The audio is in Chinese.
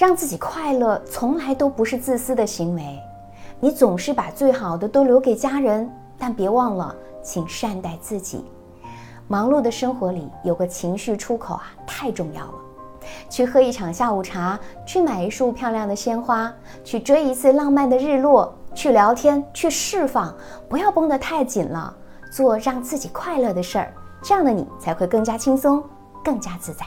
让自己快乐从来都不是自私的行为。你总是把最好的都留给家人，但别忘了，请善待自己。忙碌的生活里有个情绪出口啊，太重要了。去喝一场下午茶，去买一束漂亮的鲜花，去追一次浪漫的日落，去聊天，去释放，不要绷得太紧了，做让自己快乐的事儿，这样的你才会更加轻松，更加自在。